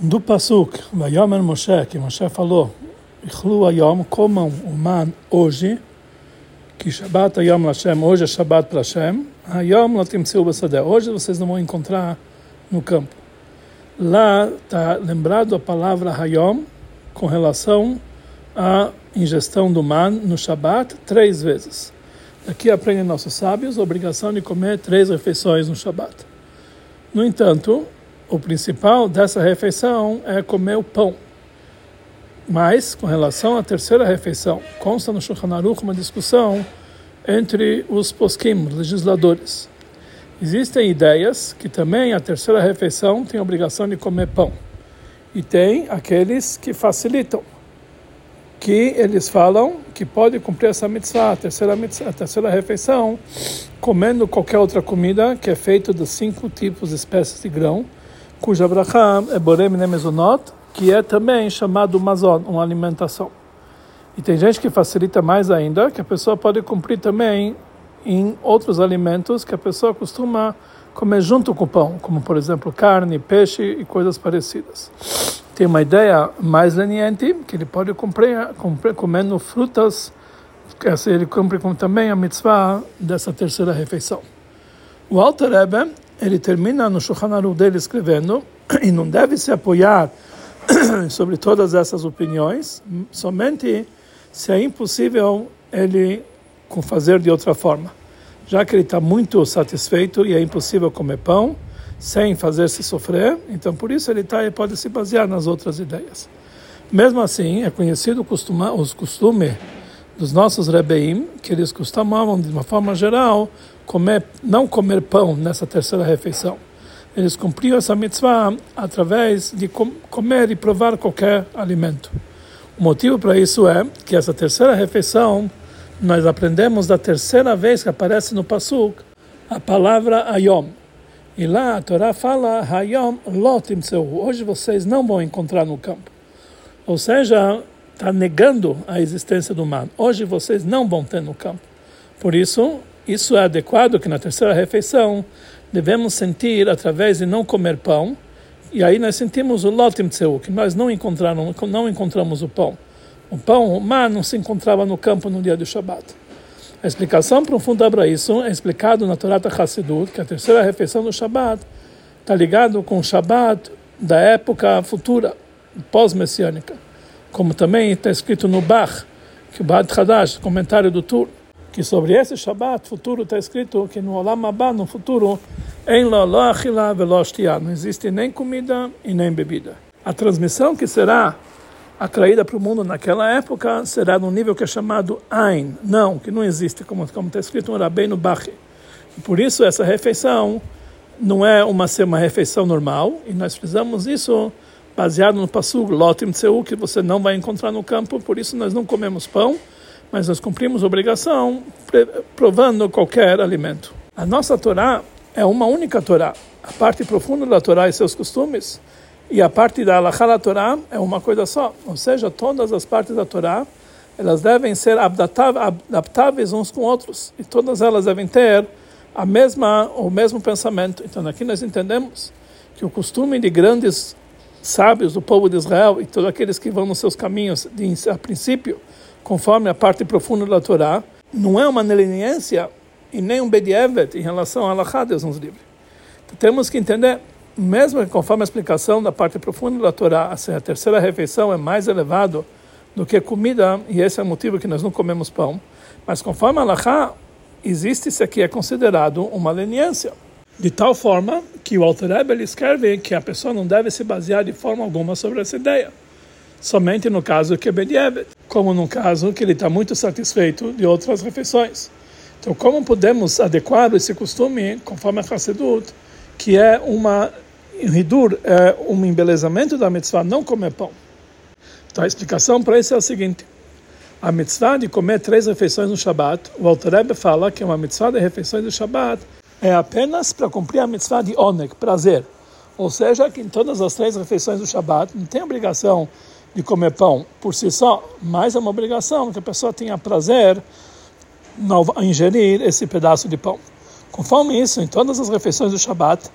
do Pasuk, Vayomer Moshe, que Moshe falou, Ichlu Ayom, comam o man hoje, que Shabbat Ayom Lashem, hoje é Shabbat para Hashem, Ayom Latimtseu Basadeh, hoje vocês não vão encontrar no campo. Lá está lembrado a palavra Hayom com relação à ingestão do man no Shabbat três vezes. Aqui aprendem nossos sábios a obrigação de comer três refeições no Shabbat. No entanto, o principal dessa refeição é comer o pão. Mas, com relação à terceira refeição, consta no Shulchan Aruch uma discussão entre os poskim, legisladores. Existem ideias que também a terceira refeição tem a obrigação de comer pão. E tem aqueles que facilitam, que eles falam que pode cumprir essa mitzvah, a terceira, mitzvah, a terceira refeição, comendo qualquer outra comida que é feita dos cinco tipos de espécies de grão, cuja brachá é borem nemezonot, que é também chamado mazon, uma alimentação. E tem gente que facilita mais ainda, que a pessoa pode cumprir também em outros alimentos que a pessoa costuma comer junto com o pão, como por exemplo carne, peixe e coisas parecidas. Tem uma ideia mais leniente, que ele pode cumprir, cumprir comendo frutas, que assim ele cumpre com também a mitzvah dessa terceira refeição. O Alter Rebbe, ele termina no Shulchan Aruch dele escrevendo, e não deve se apoiar sobre todas essas opiniões, somente se é impossível ele fazer de outra forma. Já que ele está muito satisfeito e é impossível comer pão sem fazer-se sofrer, então por isso ele, tá, ele pode se basear nas outras ideias. Mesmo assim, é conhecido os costumes dos nossos rebeim que eles costumavam, de uma forma geral, comer, não comer pão nessa terceira refeição. Eles cumpriam essa mitzvah através de com, comer e provar qualquer alimento. O motivo para isso é que essa terceira refeição, nós aprendemos da terceira vez que aparece no Pasuk a palavra Ayom. E lá a Torá fala Hayom Lotim Hoje vocês não vão encontrar no campo. Ou seja, está negando a existência do mar. Hoje vocês não vão ter no campo. Por isso, isso é adequado que na terceira refeição devemos sentir através de não comer pão e aí nós sentimos o lotim tseu, que nós não encontramos, não encontramos o pão. O pão, o mar, não se encontrava no campo no dia do Shabat. A explicação profunda para isso é explicado na Torá Hassidut, que a terceira refeição do Shabat está ligado com o Shabat da época futura, pós-messiânica. Como também está escrito no Bach, que o Bad Hadash, comentário do Tur, que sobre esse Shabat futuro está escrito que no Olam Abba, no futuro, não existe nem comida e nem bebida. A transmissão que será atraída para o mundo naquela época será num nível que é chamado Ein, não, que não existe, como, está escrito no Rabbeinu Bachi. Por isso essa refeição não é uma, uma refeição normal, e nós precisamos isso baseado no Passug, Lotim Tseu, que você não vai encontrar no campo, por isso nós não comemos pão, mas nós cumprimos obrigação provando qualquer alimento. A nossa Torá é uma única Torá. A parte profunda da Torá e seus costumes, e a parte da Alachá da Torá é uma coisa só. Ou seja, todas as partes da Torá, elas devem ser adaptáveis uns com outros, e todas elas devem ter a mesma o mesmo pensamento. Então aqui nós entendemos que o costume de grandes sábios do povo de Israel e todos aqueles que vão nos seus caminhos, de, a princípio, conforme a parte profunda da Torá, não é uma leniência e nem um bedievet em relação a Allah, Deus nos livre. Então, temos que entender, mesmo conforme a explicação da parte profunda da Torá, a terceira refeição é mais elevado do que comida, e esse é o motivo que nós não comemos pão, mas conforme Allah, existe isso aqui é considerado uma leniência. De tal forma que o Alter Rebbe escreve que a pessoa não deve se basear de forma alguma sobre essa ideia. Somente no caso que é Bedievet, como no caso que ele está muito satisfeito de outras refeições. Então, como podemos adequar esse costume, conforme a Hassedut, que é uma hidur, é um embelezamento da mitzvah, não comer pão? Então, a explicação para isso é a seguinte. A mitzvah de comer três refeições no Shabat, o Alter Rebbe fala que uma mitzvah de refeições do Shabat é apenas para cumprir a mitzvah de onek, prazer. Ou seja, que em todas as três refeições do Shabat não tem obrigação de comer pão por si só, mas é uma obrigação que a pessoa tenha prazer a ingerir esse pedaço de pão. Conforme isso, em todas as refeições do Shabat,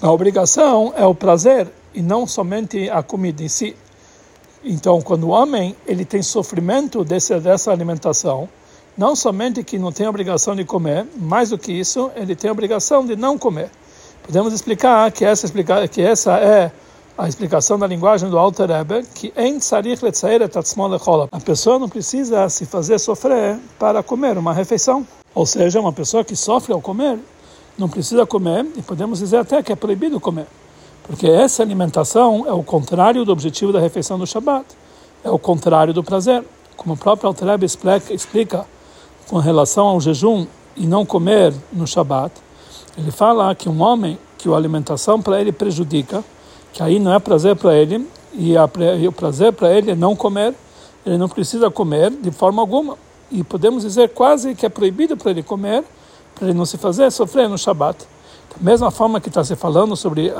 a obrigação é o prazer e não somente a comida em si. Então, quando o homem ele tem sofrimento desse, dessa alimentação, não somente que não tem obrigação de comer, mais do que isso, ele tem obrigação de não comer. Podemos explicar que essa, que essa é a explicação da linguagem do Alter Rebbe, que em A pessoa não precisa se fazer sofrer para comer uma refeição. Ou seja, uma pessoa que sofre ao comer não precisa comer, e podemos dizer até que é proibido comer. Porque essa alimentação é o contrário do objetivo da refeição do Shabat. É o contrário do prazer. Como o próprio Alter Rebbe explica, explica com relação ao jejum e não comer no Shabat, ele fala que um homem que a alimentação para ele prejudica, que aí não é prazer para ele, e, a, e o prazer para ele é não comer, ele não precisa comer de forma alguma. E podemos dizer quase que é proibido para ele comer, para ele não se fazer sofrer no Shabat. Da mesma forma que está se falando sobre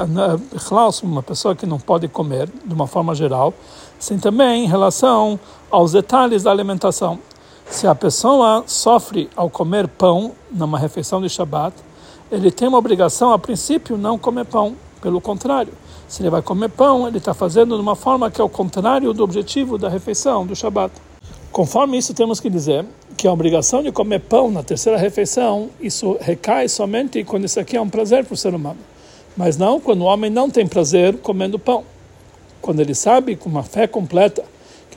uma pessoa que não pode comer, de uma forma geral, assim também em relação aos detalhes da alimentação. Se a pessoa sofre ao comer pão numa refeição de Shabat, ele tem uma obrigação, a princípio, não comer pão. Pelo contrário, se ele vai comer pão, ele está fazendo de uma forma que é o contrário do objetivo da refeição do Shabat. Conforme isso, temos que dizer que a obrigação de comer pão na terceira refeição, isso recai somente quando isso aqui é um prazer para o ser humano. Mas não quando o homem não tem prazer comendo pão. Quando ele sabe, com uma fé completa,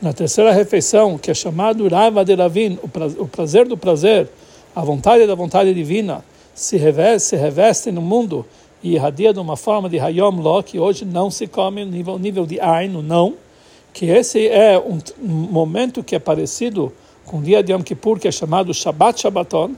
na terceira refeição, que é chamado Rava de Ravin, o prazer do prazer, a vontade da vontade divina, se reveste, se reveste no mundo e irradia de uma forma de Hayom Lo, que hoje não se come, nível, nível de Ain, não, que esse é um, um, momento que é parecido com o dia de Yom Kippur, que é chamado Shabbat Shabbaton,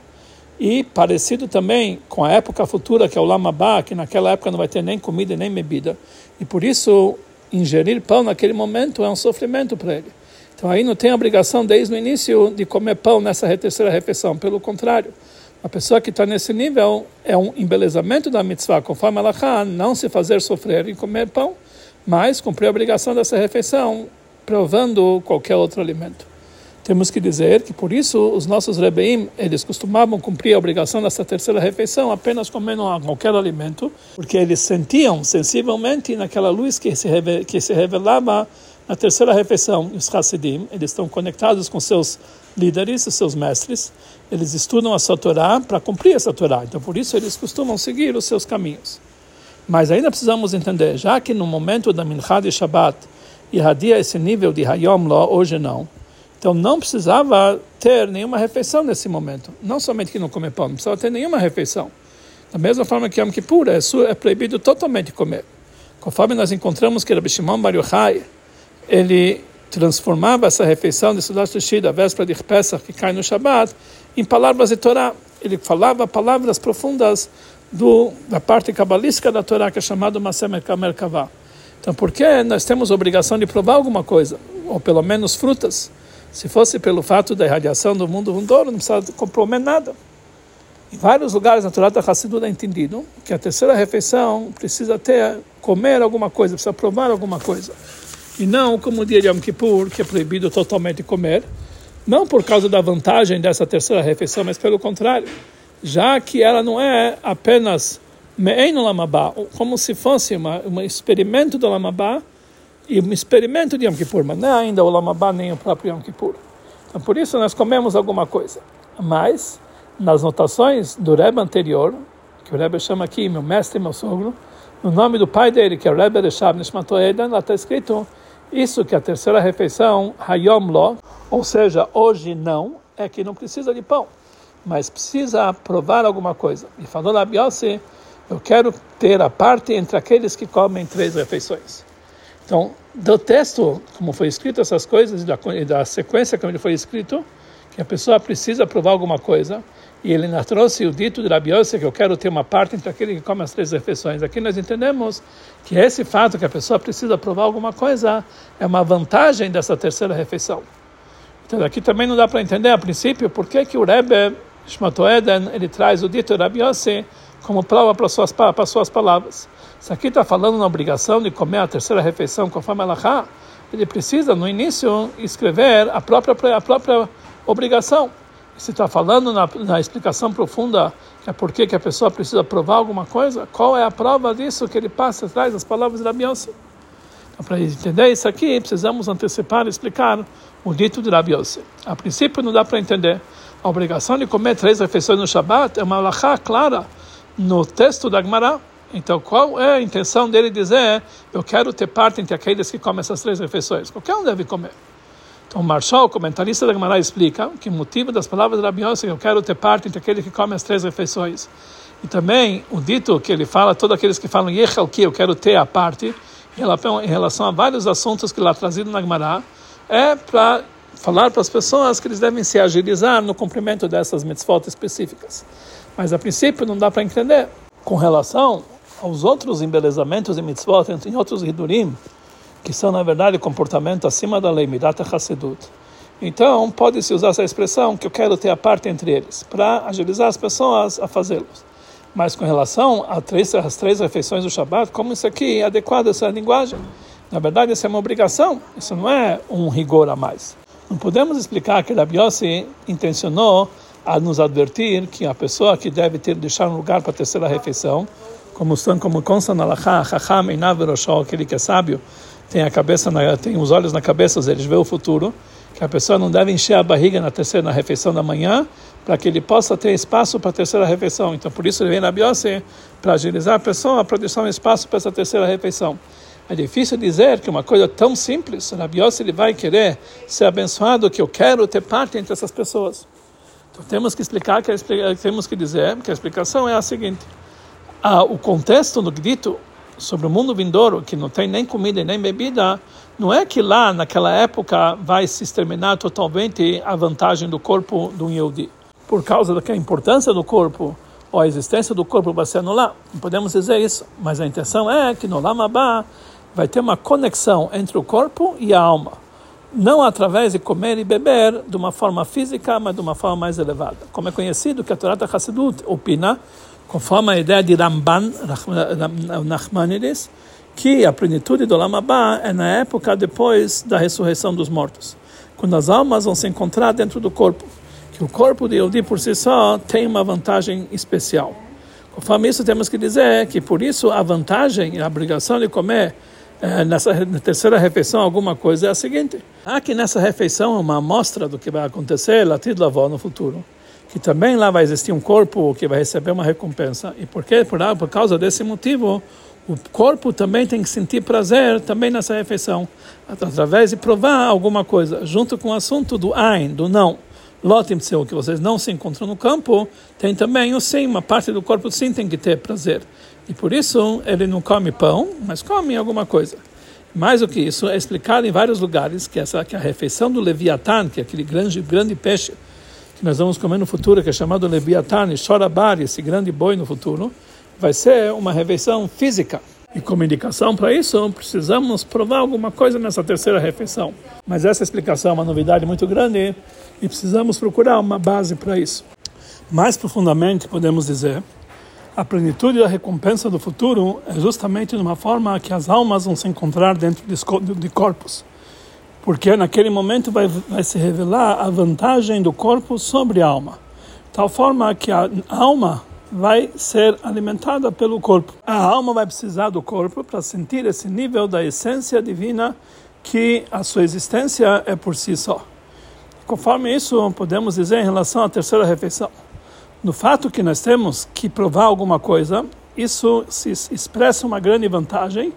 e parecido também com a época futura, que é o Lamabá, que naquela época não vai ter nem comida nem bebida. E por isso ingerir pão naquele momento é um sofrimento para ele. Então aí não tem obrigação desde o início de comer pão nessa terceira refeição. Pelo contrário, a pessoa que está nesse nível é um embelezamento da mitzvah, conforme ela não se fazer sofrer e comer pão, mas cumprir a obrigação dessa refeição, provando qualquer outro alimento. Temos que dizer que por isso os nossos rebeim, eles costumavam cumprir a obrigação dessa terceira refeição apenas comendo qualquer alimento, porque eles sentiam sensivelmente naquela luz que se, que se revelava na terceira refeição. Os Hasidim, eles estão conectados com seus líderes, seus mestres, eles estudam a sua Torá para cumprir essa Torá, então por isso eles costumam seguir os seus caminhos. Mas ainda precisamos entender, já que no momento da Minchá de Shabbat irradia esse nível de Hayom Lo, hoje não, então não precisava ter nenhuma refeição nesse momento. Não somente que não comer pão, não precisava ter nenhuma refeição. Da mesma forma que Yom Kippur é, é proibido totalmente comer. Conforme nós encontramos que Rabbi Shimon Bar Yochai, ele transformava essa refeição de Sudat Shida, a véspera de Pesach, que cai no Shabbat, em palavras de Torá. Ele falava palavras profundas do, da parte cabalística da Torá, que é chamado Masem Merkavah. Então, por que nós temos obrigação de provar alguma coisa? Ou pelo menos frutas? Se fosse pelo fato da irradiação do mundo vindouro, não precisava comprometer nada. Em vários lugares na Torá da Hassidut é entendido que a terceira refeição precisa ter, comer alguma coisa, precisa provar alguma coisa. E não como o dia de Yom Kippur, que é proibido totalmente comer, não por causa da vantagem dessa terceira refeição, mas pelo contrário, já que ela não é apenas me'en lamabá, como se fosse uma, um experimento do lamabá, e um experimento de Yom Kippur, mas não é ainda o Lamabá nem o próprio Yom Kippur. Então, por isso nós comemos alguma coisa. Mas, nas notações do Rebbe anterior, que o Rebbe chama aqui meu mestre e meu sogro, no nome do pai dele, que é o Rebbe Reshab Nishmato Eden, lá está escrito isso que a terceira refeição, Hayom Lo, ou seja, hoje não, é que não precisa de pão, mas precisa provar alguma coisa. E falou lá, Biose, eu quero ter a parte entre aqueles que comem três refeições. Então, do texto, como foi escrito essas coisas, e da, da sequência como ele foi escrito, que a pessoa precisa provar alguma coisa, e ele nos trouxe o dito de Rabi Yosef, que eu quero ter uma parte entre aquele que come as três refeições. Aqui nós entendemos que esse fato que a pessoa precisa provar alguma coisa é uma vantagem dessa terceira refeição. Então aqui também não dá para entender a princípio por que, que o Rebbe Shmato Eden, ele traz o dito de Rabi Yosef como prova para suas, para suas palavras. Se aqui está falando na obrigação de comer a terceira refeição conforme ela ele precisa, no início, escrever a própria, a própria obrigação. Se está falando na, na, explicação profunda é por que a pessoa precisa provar alguma coisa, qual é a prova disso que ele passa atrás das palavras da Beyoncé? Então, para entender isso aqui, precisamos antecipar e explicar o dito de Rabi Yossi. A princípio, não dá para entender. A obrigação de comer três refeições no Shabat é uma alahá clara no texto da Gemara. Então, qual é a intenção dele dizer eu quero ter parte entre aqueles que comem essas três refeições? Qualquer um deve comer. Então, Marshall, comentarista da Gemara, explica que o motivo das palavras de Rabi Yossi é eu quero ter parte entre aqueles que comem as três refeições. E também o dito que ele fala, todos aqueles que falam Yechel que eu quero ter a parte, em relação a vários assuntos que lá trazido na Gemara, é para falar para as pessoas que eles devem se agilizar no cumprimento dessas mitzvot específicas. Mas a princípio não dá para entender. Com relação aos outros embelezamentos e mitzvot, em outros hidurim, que são na verdade comportamento acima da lei, midat hasedut. Então, pode-se usar essa expressão que eu quero ter a parte entre eles, para agilizar as pessoas a fazê-los. Mas com relação três, às três refeições do Shabat, como isso aqui é adequado a essa linguagem? Na verdade, isso é uma obrigação, isso não é um rigor a mais. Não podemos explicar que Rabi Yossi intencionou a nos advertir que a pessoa que deve ter deixar um lugar para a terceira refeição, como como consta na Lacha, Chacham Einav aquele que é sábio, tem a cabeça na, tem os olhos na cabeça, eles vê o futuro, que a pessoa não deve encher a barriga na terceira na refeição da manhã, para que ele possa ter espaço para a terceira refeição. Então, por isso ele vem na biose para agilizar a pessoa, para deixar um espaço para essa terceira refeição. É difícil dizer que uma coisa tão simples, na biose ele vai querer ser abençoado, que eu quero ter parte entre essas pessoas. Então, temos que explicar, que temos que dizer que a explicação é a seguinte: ah, o contexto no dito sobre o mundo vindouro, que não tem nem comida e nem bebida, não é que lá naquela época vai se exterminar totalmente a vantagem do corpo do Yehudi. Por causa da importância do corpo ou a existência do corpo vai se anular. Não podemos dizer isso, mas a intenção é que no Lamabá vai ter uma conexão entre o corpo e a alma. Não através de comer e beber de uma forma física, mas de uma forma mais elevada. Como é conhecido que a Torá Hassidut opina conforme a ideia de Ramban Nachmanides, que a plenitude do Lamabá é na época depois da ressurreição dos mortos, quando as almas vão se encontrar dentro do corpo, que o corpo de Yehudi por si só tem uma vantagem especial. Conforme isso, temos que dizer que por isso a vantagem e a obrigação de comer eh, nessa na terceira refeição alguma coisa é a seguinte: há que nessa refeição uma amostra do que vai acontecer, latido lavó no futuro que também lá vai existir um corpo que vai receber uma recompensa. E porque por, por causa desse motivo, o corpo também tem que sentir prazer também nessa refeição, através de provar alguma coisa, junto com o assunto do Ain, do não. Lotim seu, que vocês não se encontram no campo, tem também o sim, uma parte do corpo sim tem que ter prazer. E por isso ele não come pão, mas come alguma coisa. Mais do que isso, é explicado em vários lugares que essa que a refeição do Leviatã, que é aquele grande grande peixe nós vamos comer no futuro, que é chamado Leviathan Shorabari, esse grande boi no futuro, vai ser uma refeição física. E como indicação para isso, precisamos provar alguma coisa nessa terceira refeição. Mas essa explicação é uma novidade muito grande e precisamos procurar uma base para isso. Mais profundamente, podemos dizer, a plenitude da recompensa do futuro é justamente de uma forma que as almas vão se encontrar dentro de corpos porque naquele momento vai, vai se revelar a vantagem do corpo sobre a alma, tal forma que a alma vai ser alimentada pelo corpo. A alma vai precisar do corpo para sentir esse nível da essência divina que a sua existência é por si só. Conforme isso, podemos dizer em relação à terceira refeição. No fato que nós temos que provar alguma coisa, isso se expressa uma grande vantagem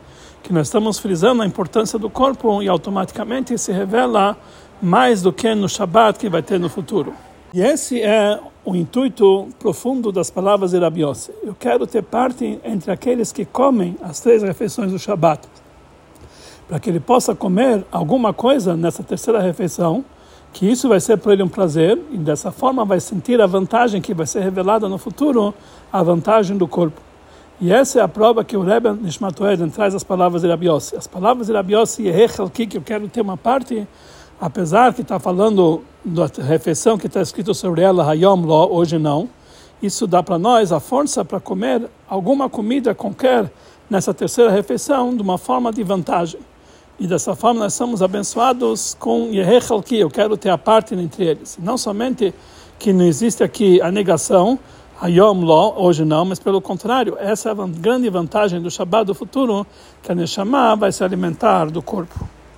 que nós estamos frisando a importância do corpo e automaticamente se revela mais do que no Shabat que vai ter no futuro. E esse é o intuito profundo das palavras de Rabi Yossi. Eu quero ter parte entre aqueles que comem as três refeições do Shabat, para que ele possa comer alguma coisa nessa terceira refeição, que isso vai ser para ele um prazer, e dessa forma vai sentir a vantagem que vai ser revelada no futuro, a vantagem do corpo. E essa é a prova que o Rebbe Nishmat Eden traz as palavras de Rabi Yossi. As palavras de Rabi Yossi, que eu quero ter uma parte, apesar que está falando da refeição que está escrito sobre ela, Hayom Lo, hoje não, isso dá para nós a força para comer alguma comida qualquer nessa terceira refeição de uma forma de vantagem. E dessa forma nós somos abençoados com que eu quero ter a parte entre eles. Não somente que não existe aqui a negação, Hayom Lo, hoje não, mas pelo contrário, essa é a grande vantagem do Shabbat do futuro, que a Neshama vai se alimentar do corpo.